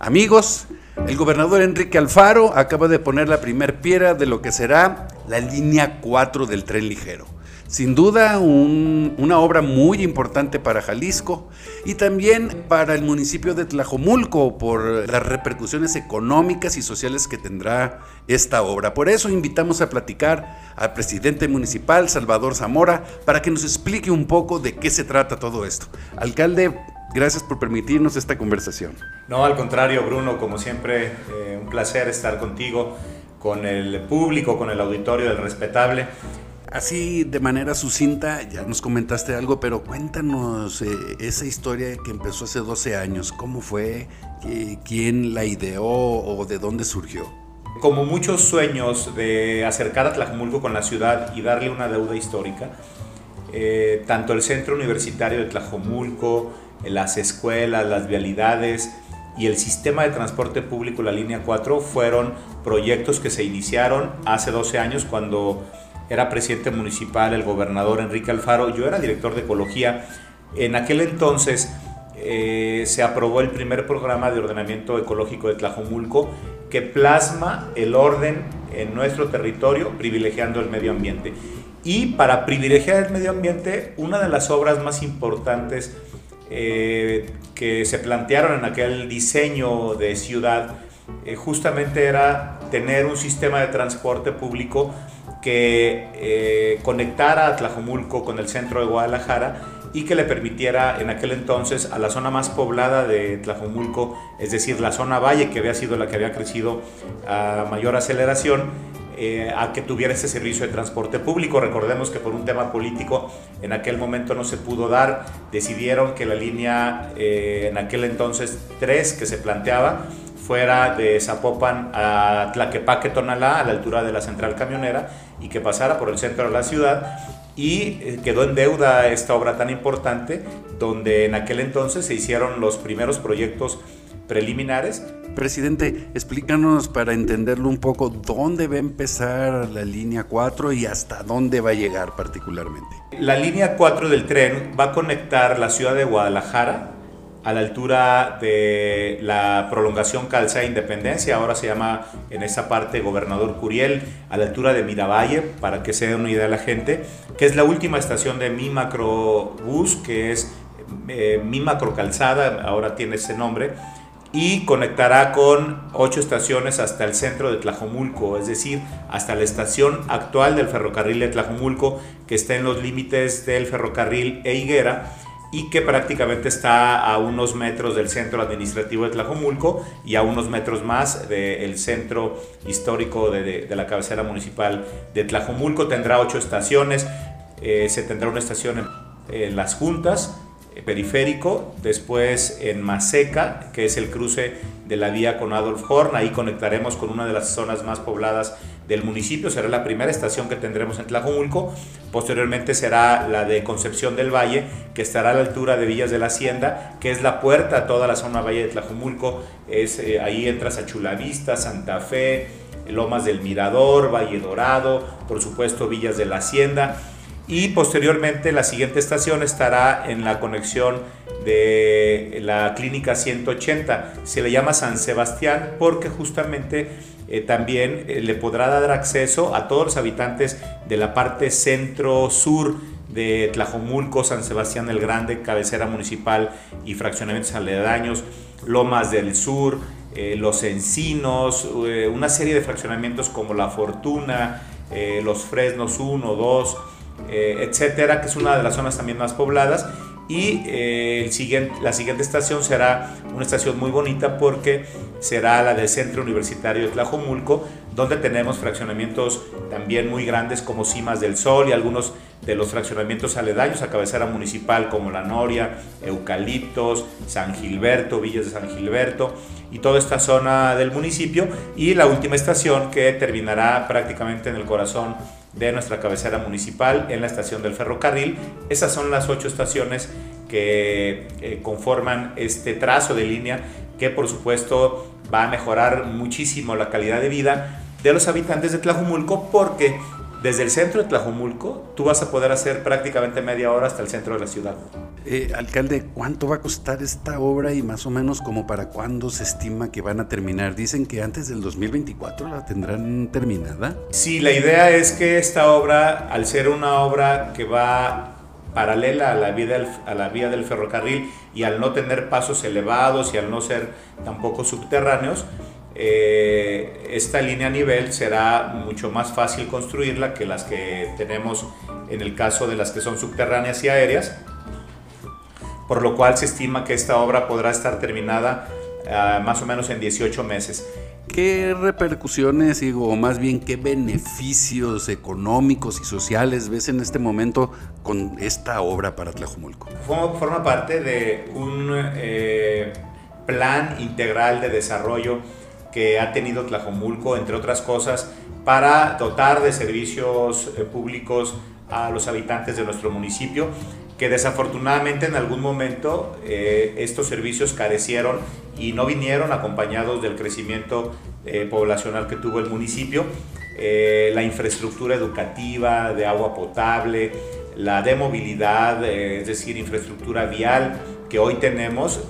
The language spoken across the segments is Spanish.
Amigos, el gobernador Enrique Alfaro acaba de poner la primer piedra de lo que será la línea 4 del tren ligero. Sin duda, una obra muy importante para Jalisco y también para el municipio de Tlajomulco por las repercusiones económicas y sociales que tendrá esta obra. Por eso invitamos a platicar al presidente municipal, Salvador Zamora, para que nos explique un poco de qué se trata todo esto. Alcalde, gracias por permitirnos esta conversación. No, al contrario, Bruno, como siempre, eh, un placer estar contigo, con el público, con el auditorio del respetable. Así de manera sucinta, ya nos comentaste algo, pero cuéntanos eh, esa historia que empezó hace 12 años. ¿Cómo fue? ¿Quién la ideó o de dónde surgió? Como muchos sueños de acercar a Tlajumulco con la ciudad y darle una deuda histórica, eh, tanto el centro universitario de Tlajomulco, las escuelas, las vialidades y el sistema de transporte público, la línea 4, fueron proyectos que se iniciaron hace 12 años cuando era presidente municipal el gobernador Enrique Alfaro, yo era director de ecología. En aquel entonces eh, se aprobó el primer programa de ordenamiento ecológico de Tlajomulco que plasma el orden en nuestro territorio privilegiando el medio ambiente. Y para privilegiar el medio ambiente, una de las obras más importantes eh, que se plantearon en aquel diseño de ciudad eh, justamente era tener un sistema de transporte público que eh, conectara a Tlajomulco con el centro de Guadalajara y que le permitiera en aquel entonces a la zona más poblada de Tlajomulco, es decir, la zona valle que había sido la que había crecido a mayor aceleración, eh, a que tuviera ese servicio de transporte público. Recordemos que por un tema político en aquel momento no se pudo dar, decidieron que la línea eh, en aquel entonces 3 que se planteaba fuera de Zapopan a Tlaquepaque, Tonalá, a la altura de la central camionera, y que pasara por el centro de la ciudad. Y eh, quedó en deuda esta obra tan importante, donde en aquel entonces se hicieron los primeros proyectos preliminares. Presidente, explícanos para entenderlo un poco dónde va a empezar la línea 4 y hasta dónde va a llegar particularmente. La línea 4 del tren va a conectar la ciudad de Guadalajara a la altura de la prolongación Calzada Independencia, ahora se llama en esa parte Gobernador Curiel, a la altura de Miravalle, para que se dé una idea a la gente, que es la última estación de mi macrobús, que es eh, mi macro calzada, ahora tiene ese nombre, y conectará con ocho estaciones hasta el centro de Tlajomulco, es decir, hasta la estación actual del ferrocarril de Tlajomulco, que está en los límites del ferrocarril e Higuera y que prácticamente está a unos metros del centro administrativo de Tlajomulco y a unos metros más del centro histórico de, la cabecera municipal de Tlajomulco. Tendrá ocho estaciones, eh, se tendrá una estación en Las Juntas, periférico, después en Maseca, que es el cruce de la vía con Adolf Horn, ahí conectaremos con una de las zonas más pobladas del municipio, será la primera estación que tendremos en Tlajomulco, posteriormente será la de Concepción del Valle, que estará a la altura de Villas de la Hacienda, que es la puerta a toda la zona valle de Tlajomulco, es, eh, ahí entras a Chulavista, Santa Fe, Lomas del Mirador, Valle Dorado, por supuesto Villas de la Hacienda, y posteriormente la siguiente estación estará en la conexión de la clínica 180. Se le llama San Sebastián porque justamente eh, también eh, le podrá dar acceso a todos los habitantes de la parte centro-sur de Tlajomulco, San Sebastián el Grande, cabecera municipal y fraccionamientos aledaños, Lomas del Sur, eh, Los Encinos, una serie de fraccionamientos como La Fortuna, Los Fresnos 1, 2, etcétera, que es una de las zonas también más pobladas. Y eh, el siguiente, la siguiente estación será una estación muy bonita porque será la del Centro Universitario de Tlajomulco, donde tenemos fraccionamientos también muy grandes como Cimas del Sol y algunos de los fraccionamientos aledaños a cabecera municipal como La Noria, Eucaliptos, San Gilberto, Villas de San Gilberto y toda esta zona del municipio. Y la última estación que terminará prácticamente en el corazón de nuestra cabecera municipal en la estación del ferrocarril. Esas son las ocho estaciones que eh, conforman este trazo de línea que por supuesto va a mejorar muchísimo la calidad de vida de los habitantes de Tlajumulco porque desde el centro de Tlajumulco tú vas a poder hacer prácticamente media hora hasta el centro de la ciudad. Eh, alcalde, ¿cuánto va a costar esta obra y más o menos como para cuándo se estima que van a terminar? Dicen que antes del 2024 la tendrán terminada. Sí, la idea es que esta obra, al ser una obra que va paralela a la, vía del, a la vía del ferrocarril y al no tener pasos elevados y al no ser tampoco subterráneos, eh, esta línea a nivel será mucho más fácil construirla que las que tenemos en el caso de las que son subterráneas y aéreas, por lo cual se estima que esta obra podrá estar terminada ah, más o menos en 18 meses. ¿Qué repercusiones, digo, o más bien qué beneficios económicos y sociales ves en este momento con esta obra para Tlajumulco? Forma parte de un eh, plan integral de desarrollo que ha tenido Tlajomulco, entre otras cosas, para dotar de servicios eh, públicos a los habitantes de nuestro municipio, que desafortunadamente en algún momento eh, estos servicios carecieron y no vinieron acompañados del crecimiento eh, poblacional que tuvo el municipio, la infraestructura educativa, de agua potable, la de movilidad, es decir, infraestructura vial que hoy tenemos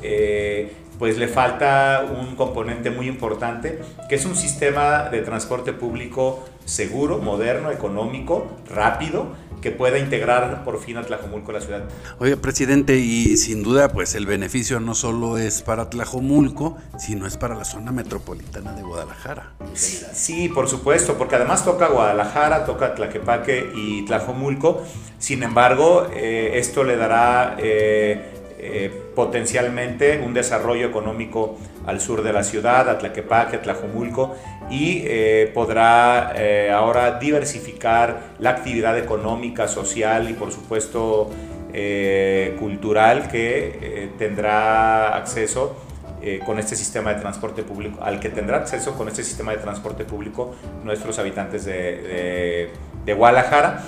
pues le falta un componente muy importante, que es un sistema de transporte público seguro, moderno, económico, rápido, que pueda integrar por fin a Tlajomulco la ciudad. Oye, presidente, y sin duda, pues el beneficio no solo es para Tlajomulco, sino es para la zona metropolitana de Guadalajara. Sí, por supuesto, porque además toca Guadalajara, toca Tlaquepaque y Tlajomulco. Sin embargo, eh, esto le dará... Eh, eh, potencialmente un desarrollo económico al sur de la ciudad, a Tlaquepaque, Tlajomulco, y eh, podrá eh, ahora diversificar la actividad económica, social y por supuesto cultural que tendrá acceso con este sistema de transporte público, al que tendrá acceso con este sistema de transporte público nuestros habitantes de, de Guadalajara.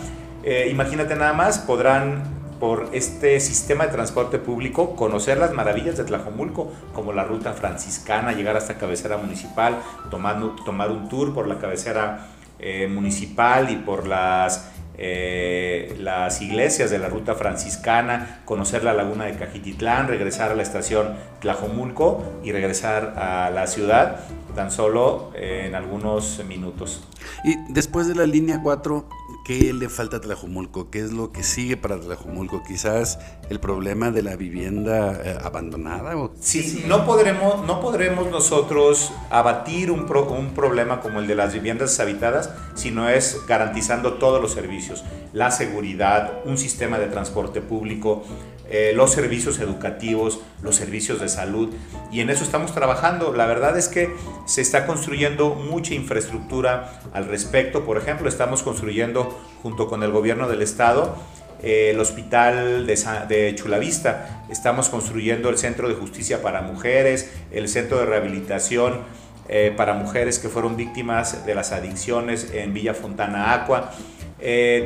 imagínate nada más, podrán por este sistema de transporte público, conocer las maravillas de Tlajomulco, como la ruta franciscana, llegar hasta cabecera municipal, tomar un tour por la cabecera eh, municipal y por las, eh, las iglesias de la ruta franciscana, conocer la laguna de Cajititlán, regresar a la estación Tlajomulco y regresar a la ciudad tan solo eh, en algunos minutos. Y después de la línea 4, ¿Qué le falta a Tlajumulco? ¿Qué es lo que sigue para Tlajumulco? Quizás el problema de la vivienda eh, abandonada. ¿o? Sí, no podremos, no podremos nosotros abatir un, un problema como el de las viviendas deshabitadas si no es garantizando todos los servicios, la seguridad, un sistema de transporte público, eh, los servicios educativos, los servicios de salud. Y en eso estamos trabajando. La verdad es que se está construyendo mucha infraestructura al respecto. Por ejemplo, estamos construyendo junto con el gobierno del estado eh, el hospital de, de, Chulavista, estamos construyendo el centro de justicia para mujeres, el centro de rehabilitación eh, para mujeres que fueron víctimas de las adicciones en Villa Fontana Aqua.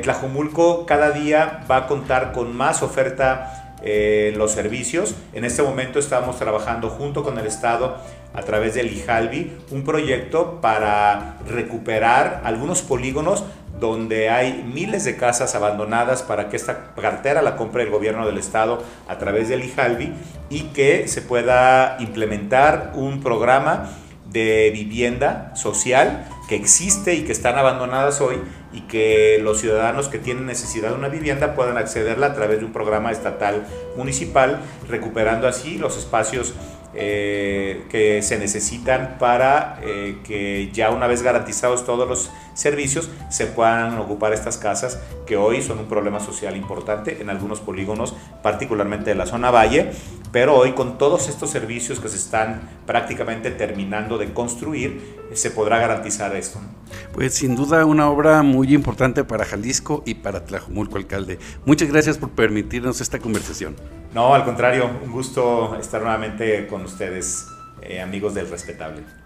Tlajumulco cada día va a contar con más oferta eh, los servicios. En este momento estamos trabajando junto con el Estado a través del IJALBI un proyecto para recuperar algunos polígonos donde hay miles de casas abandonadas para que esta cartera la compre el gobierno del estado a través del IJALBI y que se pueda implementar un programa de vivienda social que existe y que están abandonadas hoy y que los ciudadanos que tienen necesidad de una vivienda puedan accederla a través de un programa estatal municipal, recuperando así los espacios eh, que se necesitan para eh, que ya una vez garantizados todos los servicios se puedan ocupar estas casas que hoy son un problema social importante en algunos polígonos, particularmente de la zona valle, pero hoy con todos estos servicios que se están prácticamente terminando de construir, se podrá garantizar esto. Pues sin duda una obra muy importante para Jalisco y para Tlajumulco, alcalde. Muchas gracias por permitirnos esta conversación. No, al contrario, un gusto estar nuevamente con ustedes, eh, amigos del Respetable.